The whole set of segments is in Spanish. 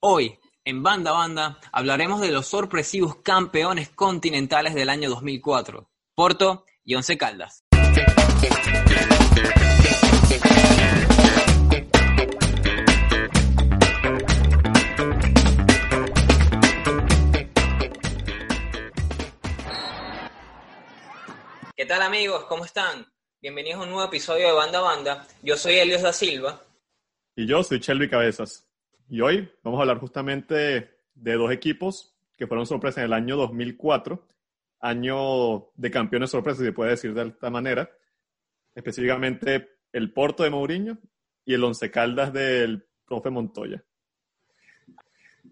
Hoy, en Banda Banda, hablaremos de los sorpresivos campeones continentales del año 2004, Porto y Once Caldas. ¿Qué tal amigos? ¿Cómo están? Bienvenidos a un nuevo episodio de Banda Banda. Yo soy Elios da Silva. Y yo soy Shelby Cabezas. Y hoy vamos a hablar justamente de dos equipos que fueron sorpresas en el año 2004, año de campeones sorpresas, si se puede decir de esta manera. Específicamente el Porto de Mourinho y el Once Caldas del profe Montoya.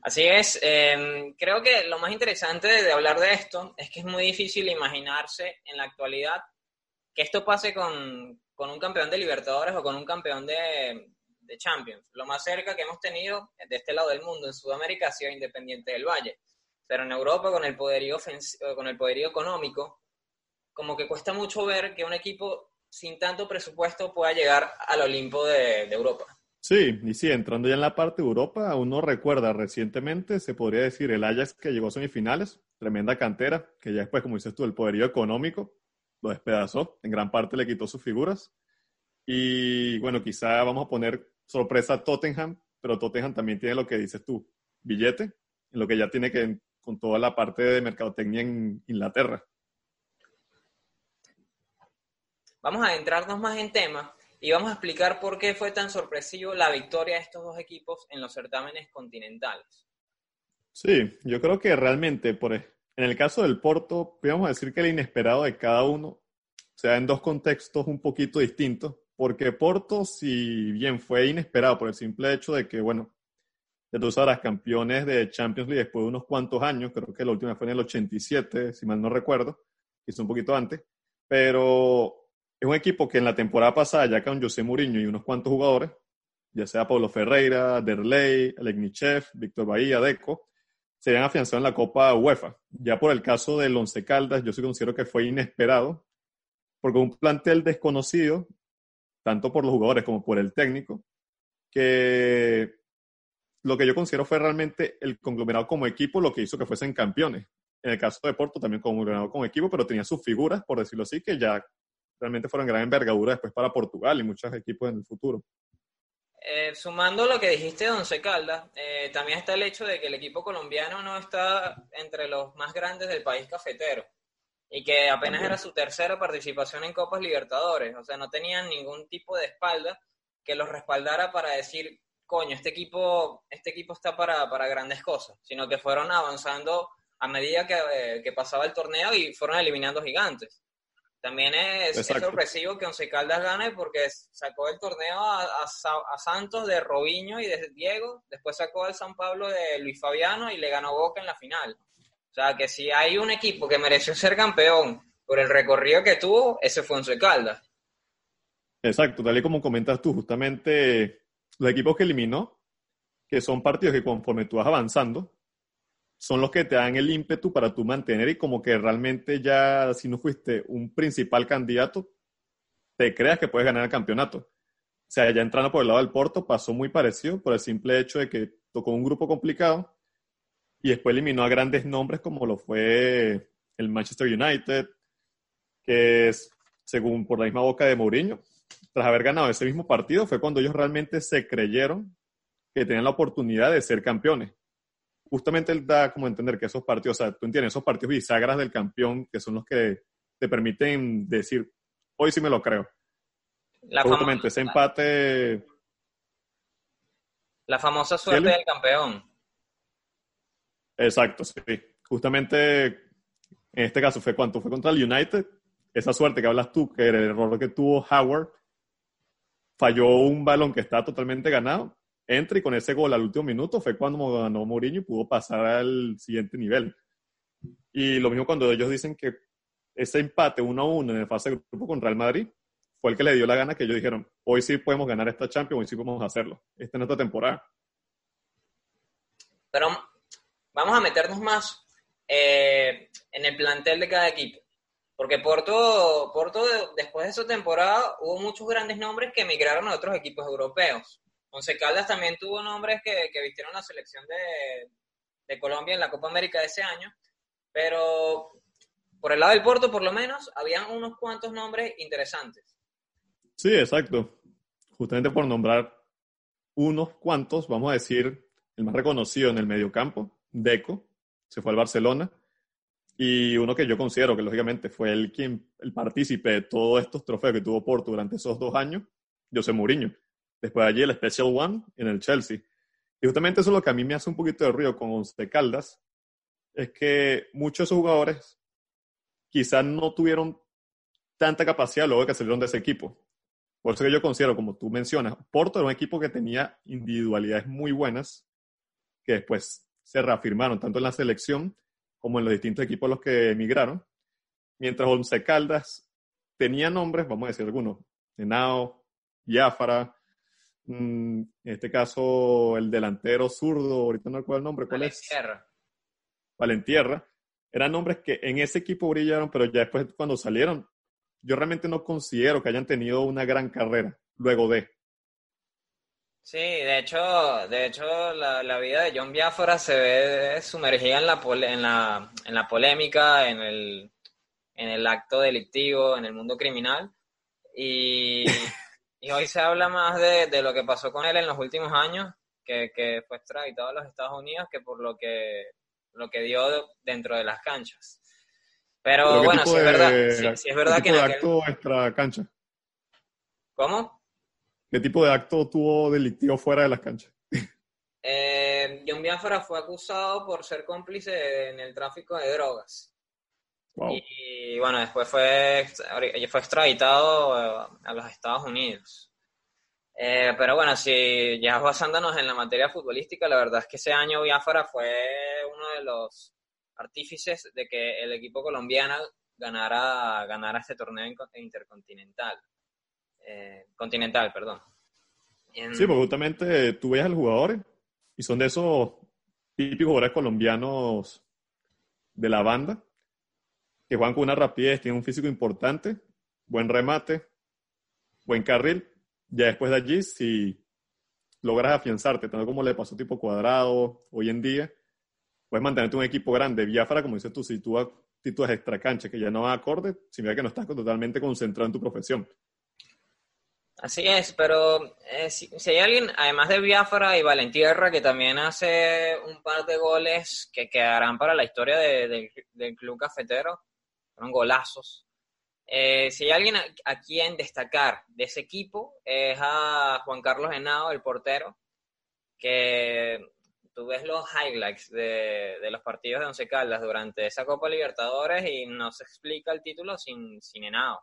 Así es, eh, creo que lo más interesante de, de hablar de esto es que es muy difícil imaginarse en la actualidad que esto pase con, con un campeón de Libertadores o con un campeón de, de Champions. Lo más cerca que hemos tenido de este lado del mundo, en Sudamérica, ha sido Independiente del Valle. Pero en Europa, con el poderío, con el poderío económico, como que cuesta mucho ver que un equipo sin tanto presupuesto pueda llegar al Olimpo de, de Europa. Sí, y sí, entrando ya en la parte de Europa, uno recuerda recientemente, se podría decir, el Ajax que llegó a semifinales, tremenda cantera, que ya después, como dices tú, el poderío económico lo despedazó, en gran parte le quitó sus figuras. Y bueno, quizá vamos a poner sorpresa Tottenham, pero Tottenham también tiene lo que dices tú, billete, en lo que ya tiene que con toda la parte de mercadotecnia en Inglaterra. Vamos a adentrarnos más en tema y vamos a explicar por qué fue tan sorpresivo la victoria de estos dos equipos en los certámenes continentales. Sí, yo creo que realmente, por, en el caso del Porto, podemos decir que el inesperado de cada uno se da en dos contextos un poquito distintos, porque Porto, si bien fue inesperado por el simple hecho de que, bueno, ya tú sabrás, campeones de Champions League después de unos cuantos años, creo que la última fue en el 87, si mal no recuerdo, quizá un poquito antes, pero es un equipo que en la temporada pasada, ya con José Mourinho y unos cuantos jugadores, ya sea Pablo Ferreira, Derley, Aleknichev, Víctor Bahía, Deco, se habían afianzado en la Copa UEFA. Ya por el caso del Once Caldas, yo sí considero que fue inesperado, porque un plantel desconocido, tanto por los jugadores como por el técnico, que lo que yo considero fue realmente el conglomerado como equipo lo que hizo que fuesen campeones. En el caso de Porto también conglomerado como equipo, pero tenía sus figuras, por decirlo así, que ya realmente fueron gran envergadura después para Portugal y muchos equipos en el futuro. Eh, sumando lo que dijiste de Once eh, también está el hecho de que el equipo colombiano no está entre los más grandes del país cafetero y que apenas También. era su tercera participación en Copas Libertadores, o sea, no tenían ningún tipo de espalda que los respaldara para decir, coño, este equipo, este equipo está para, para grandes cosas, sino que fueron avanzando a medida que, eh, que pasaba el torneo y fueron eliminando gigantes. También es, sorpresivo que Once Caldas gane porque sacó el torneo a, a Santos de Robinho y de Diego, después sacó al San Pablo de Luis Fabiano y le ganó Boca en la final. Sea que si hay un equipo que mereció ser campeón por el recorrido que tuvo, ese fue Once Caldas. Exacto, tal y como comentas tú, justamente los equipos que eliminó, que son partidos que conforme tú vas avanzando, son los que te dan el ímpetu para tú mantener y como que realmente ya si no fuiste un principal candidato, te creas que puedes ganar el campeonato. O sea, ya entrando por el lado del Porto pasó muy parecido por el simple hecho de que tocó un grupo complicado y después eliminó a grandes nombres como lo fue el Manchester United, que es, según por la misma boca de Mourinho, tras haber ganado ese mismo partido fue cuando ellos realmente se creyeron que tenían la oportunidad de ser campeones. Justamente él da como entender que esos partidos, o sea, tú entiendes, esos partidos bisagras del campeón, que son los que te permiten decir, hoy sí me lo creo. La, Justamente ese empate, la famosa suerte del campeón. Exacto, sí. Justamente en este caso fue cuánto fue contra el United, esa suerte que hablas tú, que era el error que tuvo Howard, falló un balón que estaba totalmente ganado entra y con ese gol al último minuto fue cuando ganó Mourinho y pudo pasar al siguiente nivel. Y lo mismo cuando ellos dicen que ese empate 1 a 1 en el fase de grupo con Real Madrid fue el que le dio la gana que ellos dijeron, hoy sí podemos ganar esta Champions, hoy sí podemos hacerlo. Esta es nuestra temporada. Pero vamos a meternos más eh, en el plantel de cada equipo. Porque Porto, Porto, después de esa temporada, hubo muchos grandes nombres que emigraron a otros equipos europeos. Once Caldas también tuvo nombres que, que vistieron la selección de, de, Colombia en la Copa América de ese año. Pero por el lado del Porto, por lo menos, habían unos cuantos nombres interesantes. Sí, exacto. Justamente por nombrar unos cuantos, vamos a decir, el más reconocido en el mediocampo, Deco, se fue al Barcelona. Y uno que yo considero que lógicamente fue el, quien, el partícipe de todos estos trofeos que tuvo Porto durante esos dos años, José Mourinho. Después de allí el Special One en el Chelsea. Y justamente eso es lo que a mí me hace un poquito de ruido con Once Caldas, es que muchos de esos jugadores quizás no tuvieron tanta capacidad luego de que salieron de ese equipo. Por eso que yo considero, como tú mencionas, Porto era un equipo que tenía individualidades muy buenas, que después se reafirmaron tanto en la selección como en los distintos equipos a los que emigraron, mientras Once Caldas tenía nombres, vamos a decir algunos, Henao, Yáfara, mm, en este caso el delantero zurdo, ahorita no recuerdo el nombre, ¿cuál Valentierra. es? Valentierra. Eran nombres que en ese equipo brillaron, pero ya después cuando salieron, yo realmente no considero que hayan tenido una gran carrera luego de. Sí, de hecho, de hecho la, la vida de John Biafora se ve sumergida en la, en la, en la polémica, en el, en el acto delictivo, en el mundo criminal. Y, y hoy se habla más de, de, lo que pasó con él en los últimos años, que, que fue extraditado a los Estados Unidos, que por lo que, lo que dio dentro de las canchas. Pero, ¿Pero bueno, sí es verdad, sí, sí es verdad ¿qué que en de acto extra cancha? ¿Cómo? ¿Qué tipo de acto tuvo delictivo fuera de las canchas? Eh, John Biafra fue acusado por ser cómplice en el tráfico de drogas. Wow. Y bueno, después fue, fue extraditado eh, a los Estados Unidos. Eh, pero bueno, si ya basándonos en la materia futbolística, la verdad es que ese año Biafra fue uno de los artífices de que el equipo colombiano ganara, ganara este torneo intercontinental. Eh, continental, perdón. En- Sí, porque justamente tú ves a los jugadores y son de esos típicos jugadores colombianos de la banda que juegan con una rapidez, tienen un físico importante, buen remate, buen carril. Ya después de allí, si logras afianzarte, tanto como le pasó tipo cuadrado hoy en día, puedes mantenerte un equipo grande. Biafra, como dices tú, si tú actitudes extra cancha que ya no va acorde, significa que no estás totalmente concentrado en tu profesión. Así es, pero eh, si, hay alguien, además de Biafra y Valentierra, que también hace un par de goles que quedarán para la historia de- del- club cafetero, fueron golazos. Eh, si hay alguien a, a quien destacar de ese equipo, es a Juan Carlos Henao, el portero, que tú ves los highlights de, de los partidos de Once Caldas durante esa Copa Libertadores y no se explica el título sin, sin Henao.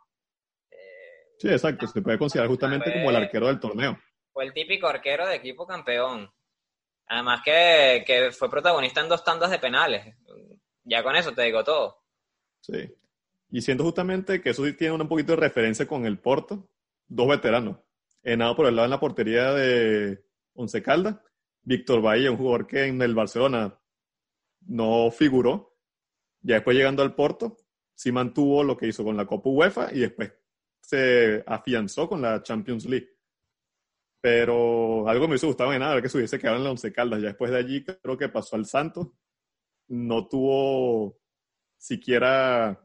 Sí, exacto. Se puede considerar justamente como el arquero del torneo. fue el típico arquero de equipo campeón. Además que, que fue protagonista en dos tandas de penales. Ya con eso te digo todo. Sí. Y siento justamente que eso sí tiene un poquito de referencia con el Porto. Dos veteranos. Henao por el lado en la portería de Once Caldas. Víctor Bahía, un jugador que en el Barcelona no figuró. Ya después llegando al Porto, sí mantuvo lo que hizo con la Copa UEFA y después se afianzó con la Champions League. Pero algo me hubiese gustado en nada, que se hubiese quedado en la Once Caldas. Ya después de allí creo que pasó al Santos. No tuvo siquiera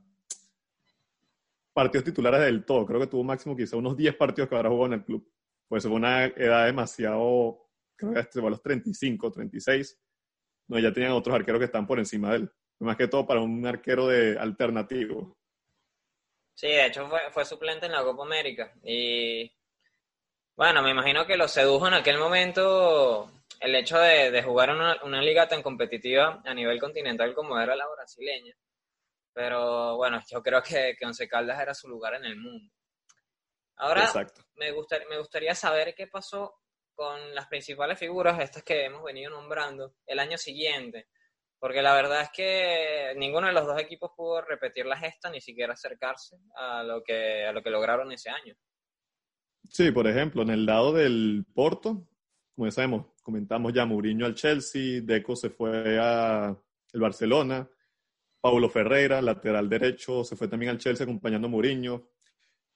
partidos titulares del todo. Creo que tuvo máximo quizá unos 10 partidos que habrá jugado en el club. Pues fue una edad demasiado, creo que hasta los 35, 36. No, ya tenían otros arqueros que están por encima de él. Más que todo para un arquero de alternativo. Sí, de hecho fue, fue suplente en la Copa América. Y bueno, me imagino que lo sedujo en aquel momento el hecho de, de jugar una, una liga tan competitiva a nivel continental como era la brasileña. Pero bueno, yo creo que, que Once Caldas era su lugar en el mundo. Ahora, Exacto. me, gustaría, me gustaría saber qué pasó con las principales figuras, estas que hemos venido nombrando, el año siguiente. Porque la verdad es que ninguno de los dos equipos pudo repetir la gesta, ni siquiera acercarse a lo que, a lo que lograron ese año. Sí, por ejemplo, en el lado del Porto, como ya sabemos, comentamos ya Mourinho al Chelsea, Deco se fue a el Barcelona, Paulo Ferreira, lateral derecho, se fue también al Chelsea acompañando a Mourinho.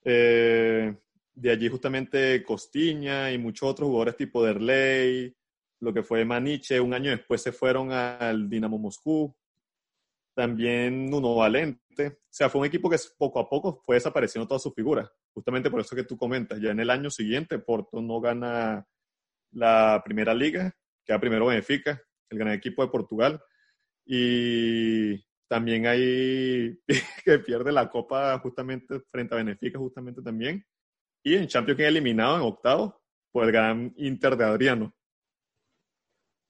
Eh, de allí justamente Costiña y muchos otros jugadores tipo Derley, lo que fue Maniche, un año después se fueron al Dinamo Moscú. También Nuno Valente. O sea, fue un equipo que poco a poco fue desapareciendo todas sus figuras. Justamente por eso que tú comentas. Ya en el año siguiente, Porto no gana la primera liga, queda primero Benfica, el gran equipo de Portugal. Y también hay que pierde la copa justamente frente a Benfica, justamente también. Y en Champions queda eliminado en octavo por el gran Inter de Adriano.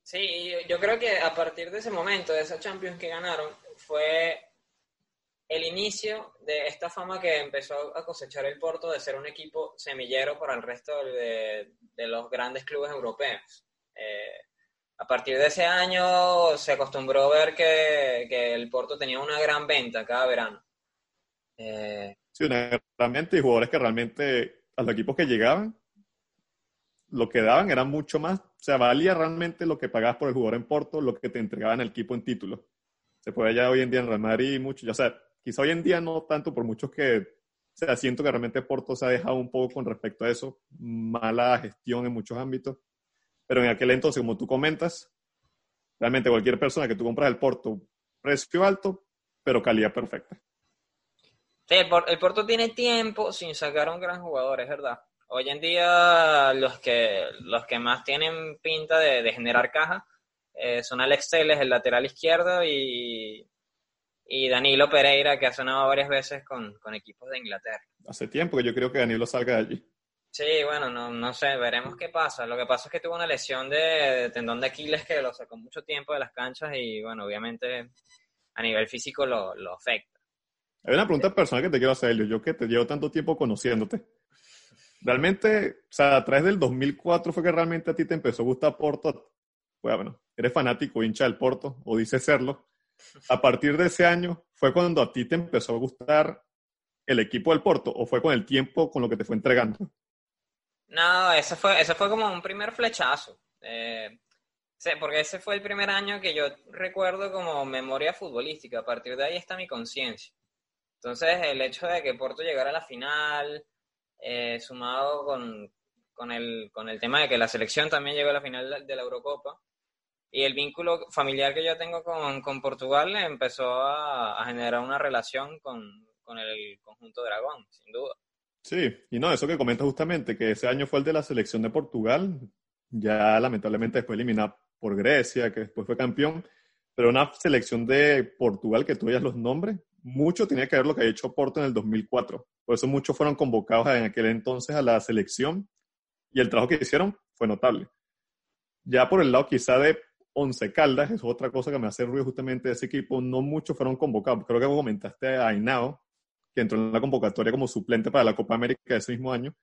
Sí, yo creo que a partir de ese momento, de esa Champions que ganaron, fue el inicio de esta fama que empezó a cosechar el Porto de ser un equipo semillero para el resto de, los grandes clubes europeos. Eh, a partir de ese año se acostumbró a ver que, el Porto tenía una gran venta cada verano. Eh, sí, una gran venta y jugadores que realmente a los equipos que llegaban, lo que daban era mucho más, o sea, valía realmente lo que pagabas por el jugador en Porto, lo que te entregaban el equipo en título. Se puede ya hoy en día en Real Madrid mucho, ya sea, quizá hoy en día no tanto por muchos que, o sea, siento que realmente Porto se ha dejado un poco con respecto a eso, mala gestión en muchos ámbitos pero en aquel entonces, como tú comentas, realmente cualquier persona que tú compras el Porto, precio alto, pero calidad perfecta. El, Porto tiene tiempo sin sacar a un gran jugador, es verdad. Hoy en día los que, los que más tienen pinta de, generar caja eh, son Alex Teles, el lateral izquierdo, y, y Danilo Pereira, que ha sonado varias veces con, con equipos de Inglaterra. Hace tiempo que yo creo que Danilo salga de allí. Sí, bueno, no, no sé, veremos qué pasa. Lo que pasa es que tuvo una lesión de, tendón de Aquiles que lo sacó mucho tiempo de las canchas y, bueno, obviamente a nivel físico lo, lo afecta. Hay una pregunta personal que te quiero hacer, Elio. Yo que te llevo tanto tiempo conociéndote. Realmente, o sea, a través del 2004 fue que realmente a ti te empezó a gustar Porto. Bueno, eres fanático, hincha del Porto, o dices serlo. A partir de ese año, ¿fue cuando a ti te empezó a gustar el equipo del Porto o fue con el tiempo con lo que te fue entregando? No, ese fue, ese fue como un primer flechazo. Eh, porque ese fue el primer año que yo recuerdo como memoria futbolística. A partir de ahí está mi conciencia. Entonces, el hecho de que Porto llegara a la final, eh, sumado con, con, el, con el tema de que la selección también llegó a la final de la Eurocopa, y el vínculo familiar que yo tengo con, con Portugal empezó a, generar una relación con, con el conjunto dragón, sin duda. Sí, y no, eso que comenta justamente, que ese año fue el de la selección de Portugal, ya lamentablemente después eliminada por Grecia, que después fue campeón, pero una selección de Portugal que tú veías los nombres, mucho tenía que ver lo que ha hecho Porto en el 2004. Por eso muchos fueron convocados en aquel entonces a la selección y el trabajo que hicieron fue notable. Ya por el lado quizá de Once Caldas, es otra cosa que me hace ruido justamente de ese equipo, no muchos fueron convocados. Creo que comentaste a Ainao, que entró en la convocatoria como suplente para la Copa América de ese mismo año.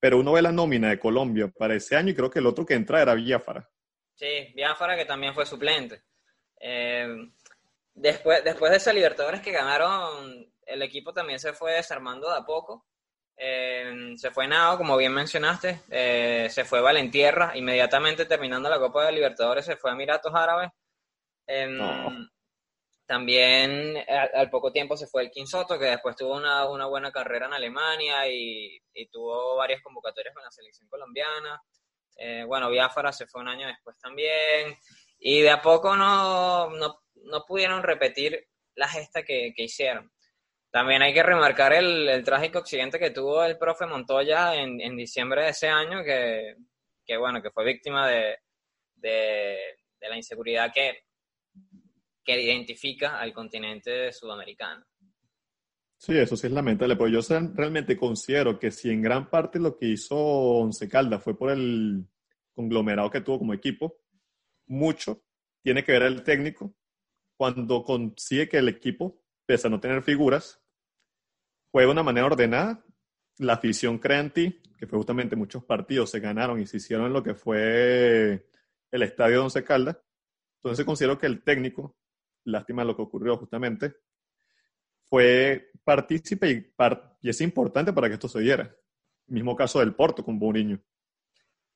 Pero uno ve la nómina de Colombia para ese año y creo que el otro que entra era Villafara. Sí, Villafara que también fue suplente. Eh, después, después de esa Libertadores que ganaron, el equipo también se fue desarmando de a poco. Eh, se fue Nao, como bien mencionaste, eh, se fue Valentierra, inmediatamente terminando la Copa de Libertadores se fue a Emiratos Árabes. También al, poco tiempo se fue el Soto, que después tuvo una, buena carrera en Alemania y, tuvo varias convocatorias con la selección colombiana. Eh, bueno, Biafara se fue un año después también. Y de a poco no, no, pudieron repetir la gesta que, hicieron. También hay que remarcar el, trágico accidente que tuvo el profe Montoya en, diciembre de ese año, que, bueno, que fue víctima de, de la inseguridad que que identifica al continente sudamericano. Sí, eso sí es lamentable, pero yo realmente considero que si en gran parte lo que hizo Once Caldas fue por el conglomerado que tuvo como equipo, mucho tiene que ver el técnico cuando consigue que el equipo, pese a no tener figuras, juegue de una manera ordenada la afición crea en ti, que fue justamente muchos partidos se ganaron y se hicieron en lo que fue el estadio de Once Caldas. Entonces considero que el técnico, lástima lo que ocurrió justamente, fue partícipe y, es importante para que esto se diera. Mismo caso del Porto con Mourinho.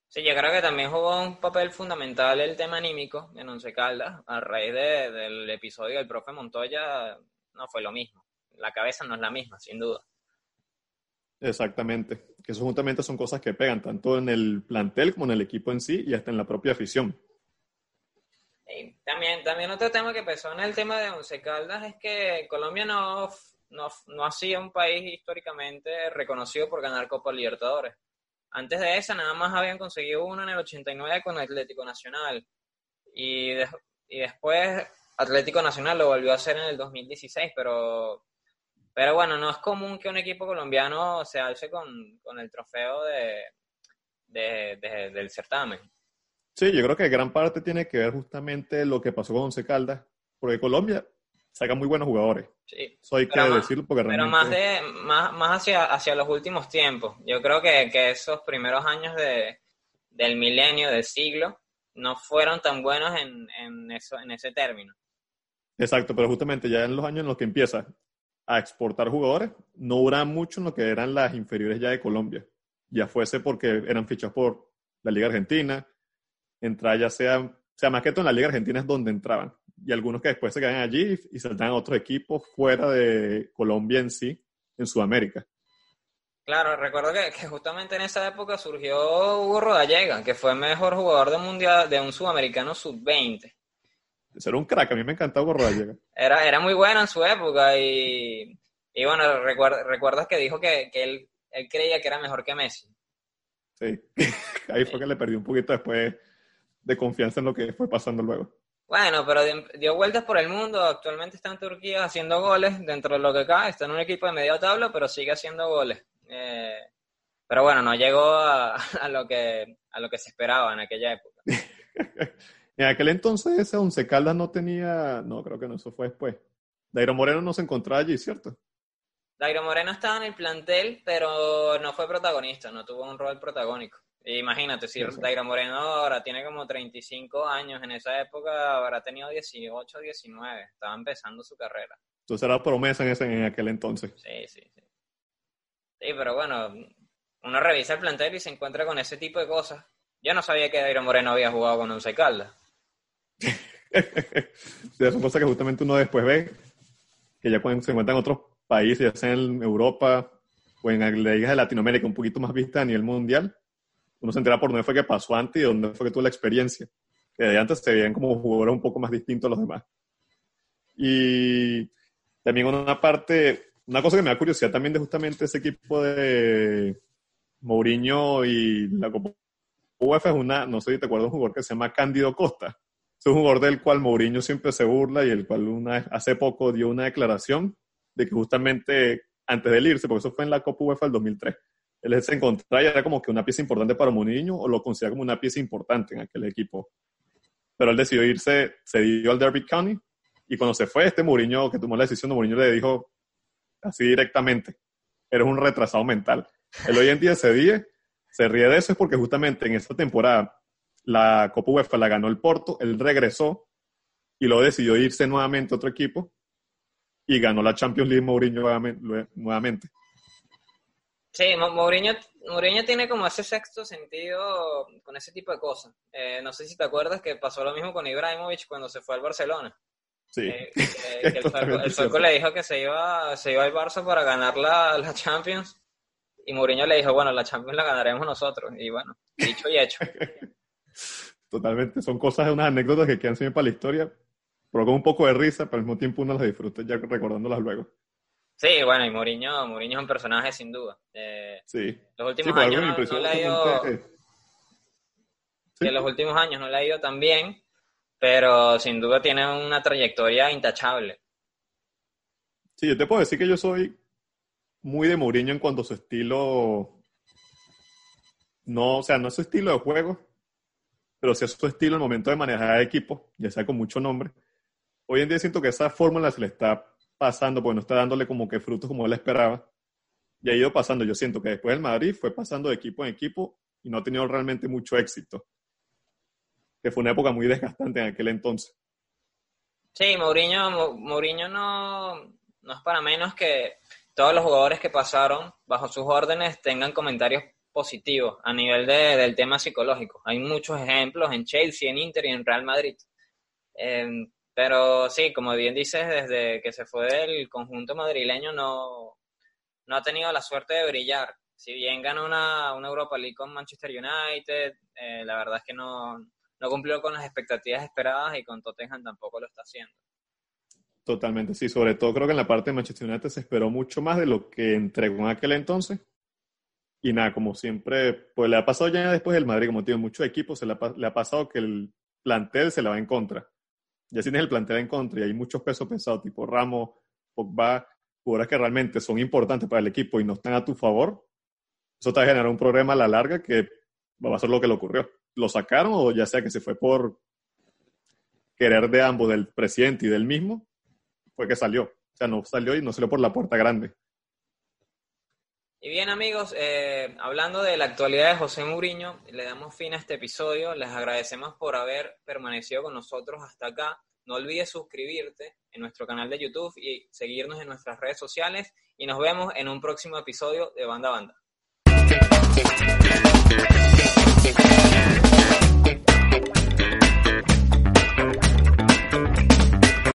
Sí, yo creo que también jugó un papel fundamental el tema anímico en Once Caldas. A raíz del episodio del profe Montoya, no fue lo mismo. La cabeza no es la misma, sin duda. Exactamente. Que eso justamente son cosas que pegan tanto en el plantel como en el equipo en sí y hasta en la propia afición. también, también otro tema que pesó en el tema de Once Caldas es que Colombia no, no, no ha sido un país históricamente reconocido por ganar Copa Libertadores. Antes de esa nada más habían conseguido uno en el 89 con Atlético Nacional. Y, y después Atlético Nacional lo volvió a hacer en el 2016, pero pero bueno, no es común que un equipo colombiano se alce con, el trofeo de, del certamen. Sí, yo creo que gran parte tiene que ver justamente lo que pasó con Once Caldas, porque Colombia saca muy buenos jugadores. Sí. Eso hay que decirlo porque realmente... Pero más, de, más, más hacia, hacia los últimos tiempos. Yo creo que, esos primeros años de, del milenio, del siglo, no fueron tan buenos en, en, eso, en ese término. Exacto, pero justamente ya en los años en los que empieza a exportar jugadores, no dura mucho en lo que eran las inferiores ya de Colombia. Ya fuese porque eran fichados por la Liga Argentina, entrar ya sea, sea, más que todo en la Liga Argentina es donde entraban. Y algunos que después se quedan allí y saltan a otros equipos fuera de Colombia en sí, en Sudamérica. Claro, recuerdo que, justamente en esa época surgió Hugo Rodallega, que fue mejor jugador de mundial de un sudamericano sub-20. Ese era un crack, a mí me encantaba Gorro Era, era muy bueno en su época y, y bueno, recuerdas que dijo que, que él, él, creía que era mejor que Messi. Sí, ahí fue que le perdió un poquito después de confianza en lo que fue pasando luego. Bueno, pero dio vueltas por el mundo, actualmente está en Turquía haciendo goles dentro de lo que cae, está en un equipo de media tabla, pero sigue haciendo goles. Eh, pero bueno, no llegó a, a, lo que, a lo que se esperaba en aquella época. En aquel entonces ese Once Caldas no tenía, no, creo que no, eso fue después. Dairo Moreno no se encontraba allí, ¿cierto? Dairo Moreno estaba en el plantel, pero no fue protagonista, no tuvo un rol protagónico. Imagínate, si Dairo Moreno ahora tiene como 35 años, en esa época habrá tenido 18, 19, estaba empezando su carrera. Entonces era promesa en, ese, en aquel entonces. Sí, sí, sí. Sí, pero bueno, uno revisa el plantel y se encuentra con ese tipo de cosas. Yo no sabía que Dairo Moreno había jugado con Once Caldas. son cosas que justamente uno después ve, que ya cuando se encuentran en otros países, ya sea en Europa o en ligas de Latinoamérica, un poquito más vista a nivel mundial, uno se entera por dónde fue que pasó antes y dónde fue que tuvo la experiencia. Que de antes se veían como jugadores un poco más distintos a los demás. Y también una parte, una cosa que me da curiosidad también de justamente ese equipo de Mourinho y la Copa UEFA es una, no sé si te acuerdas, un jugador que se llama Cándido Costa es un jugador del cual Mourinho siempre se burla y el cual hace poco dio una declaración de que justamente antes de irse, porque eso fue en la Copa UEFA del 2003, él se encontraba y era como que una pieza importante para Mourinho o lo considera como una pieza importante en aquel equipo. Pero él decidió irse, se dio al Derby County y cuando se fue, este Mourinho que tomó la decisión, de Mourinho le dijo así directamente, eres un retrasado mental. Él hoy en día se ríe, se ríe de eso es porque justamente en esta temporada la Copa UEFA la ganó el Porto, él regresó y luego decidió irse nuevamente a otro equipo y ganó la Champions League Mourinho nuevamente. Sí, Mourinho, Mourinho tiene como ese sexto sentido con ese tipo de cosas. Eh, no sé si te acuerdas que pasó lo mismo con Ibrahimovic cuando se fue al Barcelona. Sí. Eh, eh, el sueco le dijo que se iba, se iba al Barça para ganar la, la Champions y Mourinho le dijo, bueno, la Champions la ganaremos nosotros. Y bueno, dicho y hecho. Totalmente, son cosas, unas anécdotas que quedan siempre para la historia, pero con un poco de risa, pero al mismo tiempo uno las disfruta ya recordándolas luego. Sí, bueno, y Mourinho, Mourinho es un personaje sin duda. Eh, sí. Los últimos años no, le ha ido... los últimos años no le ha ido tan bien, pero sin duda tiene una trayectoria intachable. Sí, yo te puedo decir que yo soy muy de Mourinho en cuanto a su estilo no, o sea, no es su estilo de juego, pero sí es su estilo el momento de manejar equipos, ya sea con mucho nombre. Hoy en día siento que esa fórmula se le está pasando porque no está dándole como que frutos como él esperaba. y ha ido pasando. Yo siento que después el Madrid fue pasando de equipo en equipo y no ha tenido realmente mucho éxito. Que fue una época muy desgastante en aquel entonces. Sí, Mourinho, Mourinho no, no es para menos que todos los jugadores que pasaron bajo sus órdenes tengan comentarios positivos a nivel de, del tema psicológico. Hay muchos ejemplos en Chelsea, en Inter y en Real Madrid. Em, pero sí, como bien dices, desde que se fue del conjunto madrileño no, no ha tenido la suerte de brillar. Si bien ganó una, una Europa League con Manchester United, eh, la verdad es que no, no cumplió con las expectativas esperadas y con Tottenham tampoco lo está haciendo. Totalmente, sí. Sobre todo creo que en la parte de Manchester United se esperó mucho más de lo que entregó en aquel entonces. Y nada, como siempre, pues le ha pasado ya después del Madrid, como tiene muchos equipos, se le ha, pasado que el plantel se le va en contra. Ya tienes el plantel en contra y hay muchos pesos pesados, tipo Ramos, Pogba, jugadores que realmente son importantes para el equipo y no están a tu favor. Eso te va a generar un problema a la larga que va a ser lo que le ocurrió. Lo sacaron o ya sea que se fue por querer de ambos, del presidente y del mismo, fue que salió. O sea, no salió y no salió por la puerta grande. Y bien amigos, eh, hablando de la actualidad de José Mourinho, le damos fin a este episodio. Les agradecemos por haber permanecido con nosotros hasta acá. No olvides suscribirte en nuestro canal de YouTube y seguirnos en nuestras redes sociales. Y nos vemos en un próximo episodio de Banda Banda.